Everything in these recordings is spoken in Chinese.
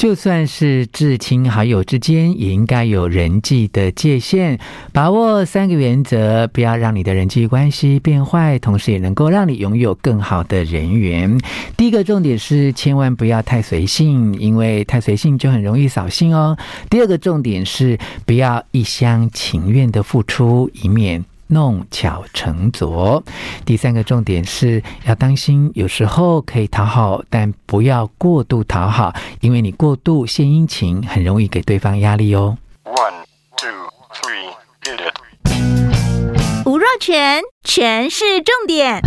就算是至亲好友之间，也应该有人际的界限，把握三个原则，不要让你的人际关系变坏，同时也能够让你拥有更好的人缘。第一个重点是，千万不要太随性，因为太随性就很容易扫兴哦。第二个重点是，不要一厢情愿的付出，以免弄巧成拙。第三个重点是要当心，有时候可以讨好，但不要过度讨好，因为你过度献殷勤，很容易给对方压力哦。One, two, three, hit it. 吴若全，全是重点，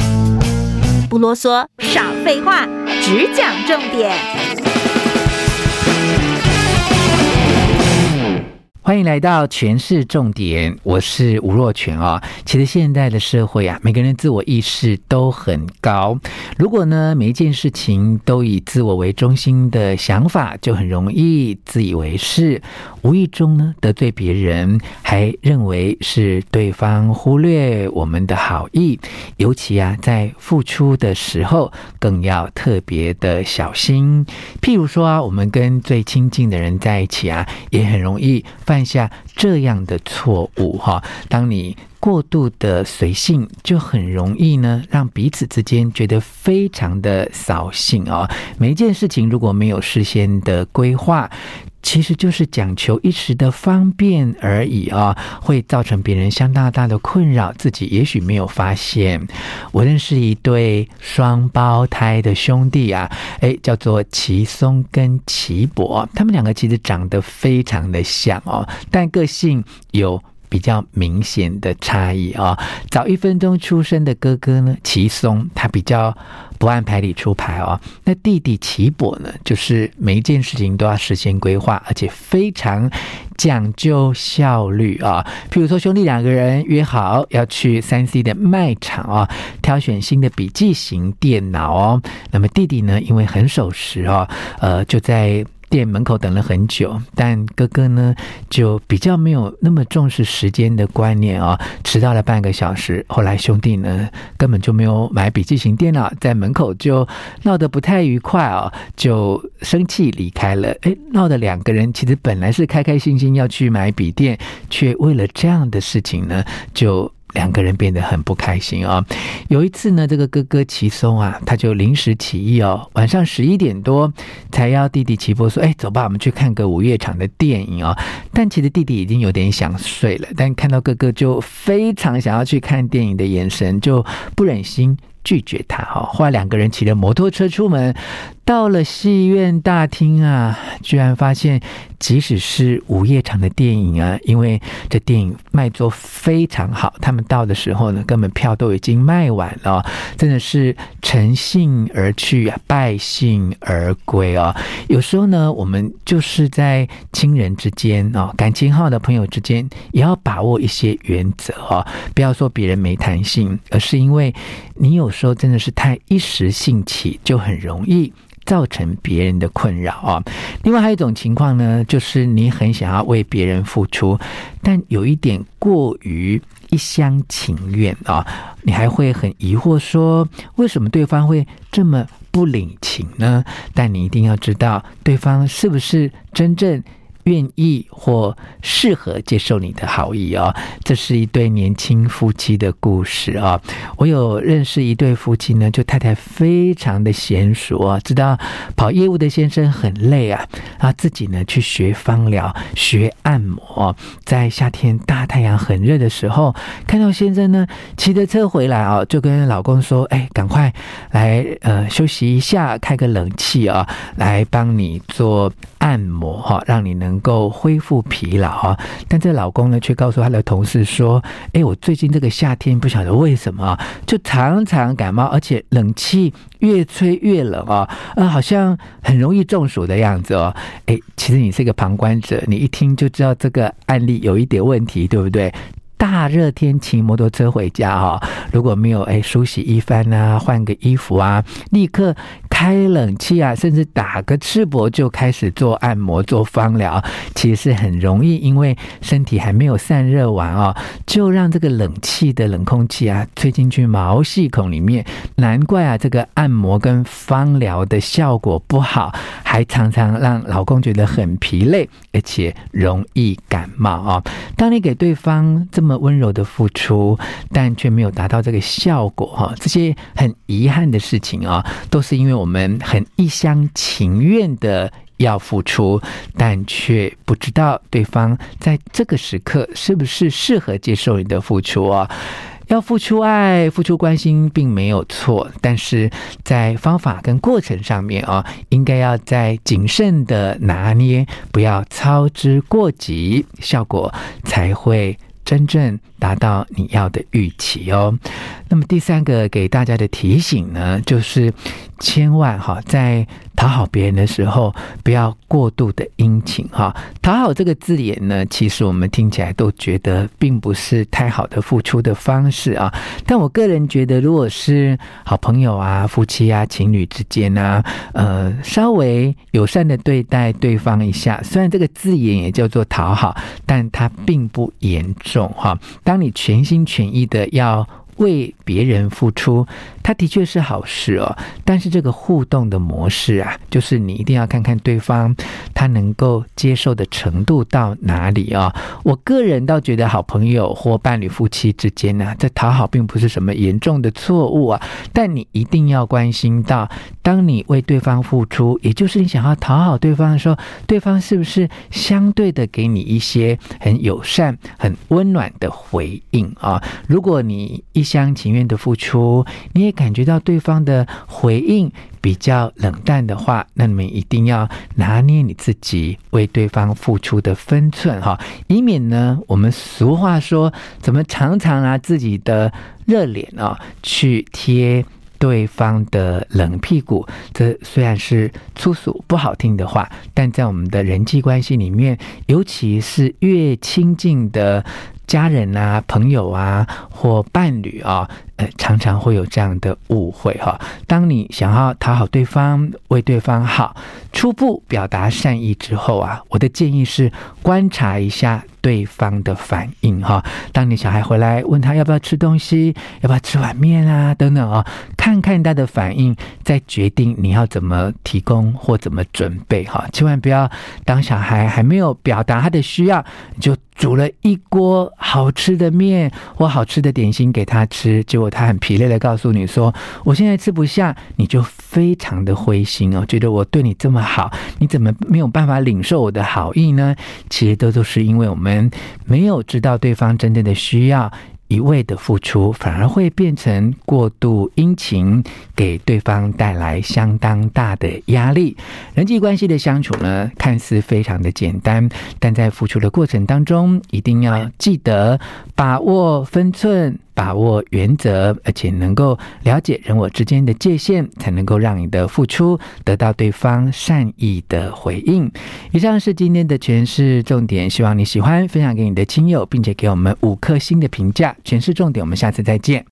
不啰嗦，少废话，只讲重点。欢迎来到全市重点，我是吴若全啊、哦。其实现在的社会啊，每个人自我意识都很高。如果呢，每一件事情都以自我为中心的想法，就很容易自以为是，无意中呢得罪别人，还认为是对方忽略我们的好意。尤其啊，在付出的时候，更要特别的小心。譬如说啊，我们跟最亲近的人在一起啊，也很容易看一下这样的错误哈，当你过度的随性，就很容易呢，让彼此之间觉得非常的扫兴啊。每一件事情如果没有事先的规划，其实就是讲求一时的方便而已啊，会造成别人相当大的困扰，自己也许没有发现。我认识一对双胞胎的兄弟啊，诶，叫做奇松跟奇博，他们两个其实长得非常的像哦，但个性有比较明显的差异啊。早一分钟出生的哥哥呢，奇松，他比较。不按牌理出牌哦，那弟弟齐博呢，就是每一件事情都要事先规划，而且非常讲究效率啊。譬如说，兄弟两个人约好要去三 C 的卖场啊，挑选新的笔记型电脑哦。那么弟弟呢，因为很守时哦，呃，就在。店门口等了很久，但哥哥呢就比较没有那么重视时间的观念啊、哦，迟到了半个小时。后来兄弟呢根本就没有买笔记型电脑，在门口就闹得不太愉快啊、哦，就生气离开了。诶，闹得两个人其实本来是开开心心要去买笔电，却为了这样的事情呢就。两个人变得很不开心啊、有一次呢，这个哥哥奇松啊，他就临时起意哦，晚上十一点多才要弟弟奇波说：“哎，走吧，我们去看个午夜场的电影哦。”但其实弟弟已经有点想睡了，但看到哥哥就非常想要去看电影的眼神，就不忍心拒绝他哈。后来两个人骑着摩托车出门。到了戏院大厅啊，居然发现，即使是午夜场的电影啊，因为这电影卖座非常好，他们到的时候呢，根本票都已经卖完了，真的是乘兴而去啊，败兴而归啊。有时候呢，我们就是在亲人之间啊，感情好的朋友之间，也要把握一些原则啊，不要说别人没弹性，而是因为你有时候真的是太一时兴起，就很容易。造成别人的困扰啊。另外还有一种情况呢，就是你很想要为别人付出，但有一点过于一厢情愿啊，你还会很疑惑说，为什么对方会这么不领情呢？但你一定要知道，对方是不是真正。愿意或适合接受你的好意、哦，这是一对年轻夫妻的故事啊、哦。我有认识一对夫妻呢，就太太非常的娴熟啊，知道跑业务的先生很累啊，啊自己呢去学芳疗、学按摩，在夏天大太阳很热的时候，看到先生呢骑着车回来啊，就跟老公说：“哎，赶快来呃休息一下，开个冷气啊，来帮你做按摩哈，让你能。”能够恢复疲劳啊，但这老公呢，却告诉他的同事说：“哎，我最近这个夏天不晓得为什么，就常常感冒，而且冷气越吹越冷啊，呃，好像很容易中暑的样子哦。”哎，其实你是一个旁观者，你一听就知道这个案例有一点问题，对不对？大热天骑摩托车回家哈，如果没有哎梳洗一番啊，换个衣服啊，立刻开冷气啊，甚至打个赤膊就开始做按摩、做芳疗，其实很容易，因为身体还没有散热完哦，就让这个冷气的冷空气啊吹进去毛细孔里面，难怪啊这个按摩跟芳疗的效果不好，还常常让老公觉得很疲累，而且容易感冒啊。当你给对方这么温柔的付出，但却没有达到这个效果哈，这些很遗憾的事情啊，都是因为我。们很一厢情愿的要付出，但却不知道对方在这个时刻是不是适合接受你的付出啊？要付出爱、付出关心，并没有错，但是在方法跟过程上面啊，应该要再谨慎的拿捏，不要操之过急，效果才会真正达到你要的预期哦。那么第三个给大家的提醒呢，就是千万哈，在讨好别人的时候，不要过度的殷勤哈。讨好这个字眼呢，其实我们听起来都觉得并不是太好的付出的方式啊。但我个人觉得，如果是好朋友啊、夫妻啊、情侣之间啊，呃，稍微友善的对待对方一下，虽然这个字眼也叫做讨好，但它并不严重哈。当你全心全意的要为别人付出，他的确是好事哦。但是这个互动的模式啊，就是你一定要看看对方他能够接受的程度到哪里啊。我个人倒觉得，好朋友或伴侣、夫妻之间呢，这讨好并不是什么严重的错误啊。但你一定要关心到，当你为对方付出，也就是你想要讨好对方的时候，对方是不是相对的给你一些很友善、很温暖的回应啊？如果你一厢情愿的付出，你也感觉到对方的回应比较冷淡的话，那你们一定要拿捏你自己为对方付出的分寸哈，以免呢，我们俗话说，怎么常常拿自己的热脸啊去贴对方的冷屁股？这虽然是粗俗不好听的话，但在我们的人际关系里面，尤其是越亲近的。家人啊、朋友啊或伴侣啊，呃，常常会有这样的误会哈。当你想要讨好对方、为对方好，初步表达善意之后啊，我的建议是观察一下对方的反应哈。当你小孩回来问他要不要吃东西、要不要吃碗面啊等等啊，看看他的反应，再决定你要怎么提供或怎么准备哈。千万不要当小孩还没有表达他的需要，你就。煮了一锅好吃的面或好吃的点心给他吃，结果他很疲累的告诉你说：“我现在吃不下。”你就非常的灰心哦，觉得我对你这么好，你怎么没有办法领受我的好意呢？其实都都是因为我们没有知道对方真正的需要。一味的付出反而会变成过度殷勤，给对方带来相当大的压力。人际关系的相处呢，看似非常的简单，但在付出的过程当中，一定要记得把握分寸。把握原则，而且能够了解人我之间的界限，才能够让你的付出得到对方善意的回应。以上是今天的诠释重点，希望你喜欢，分享给你的亲友，并且给我们五颗星的评价。诠释重点，我们下次再见。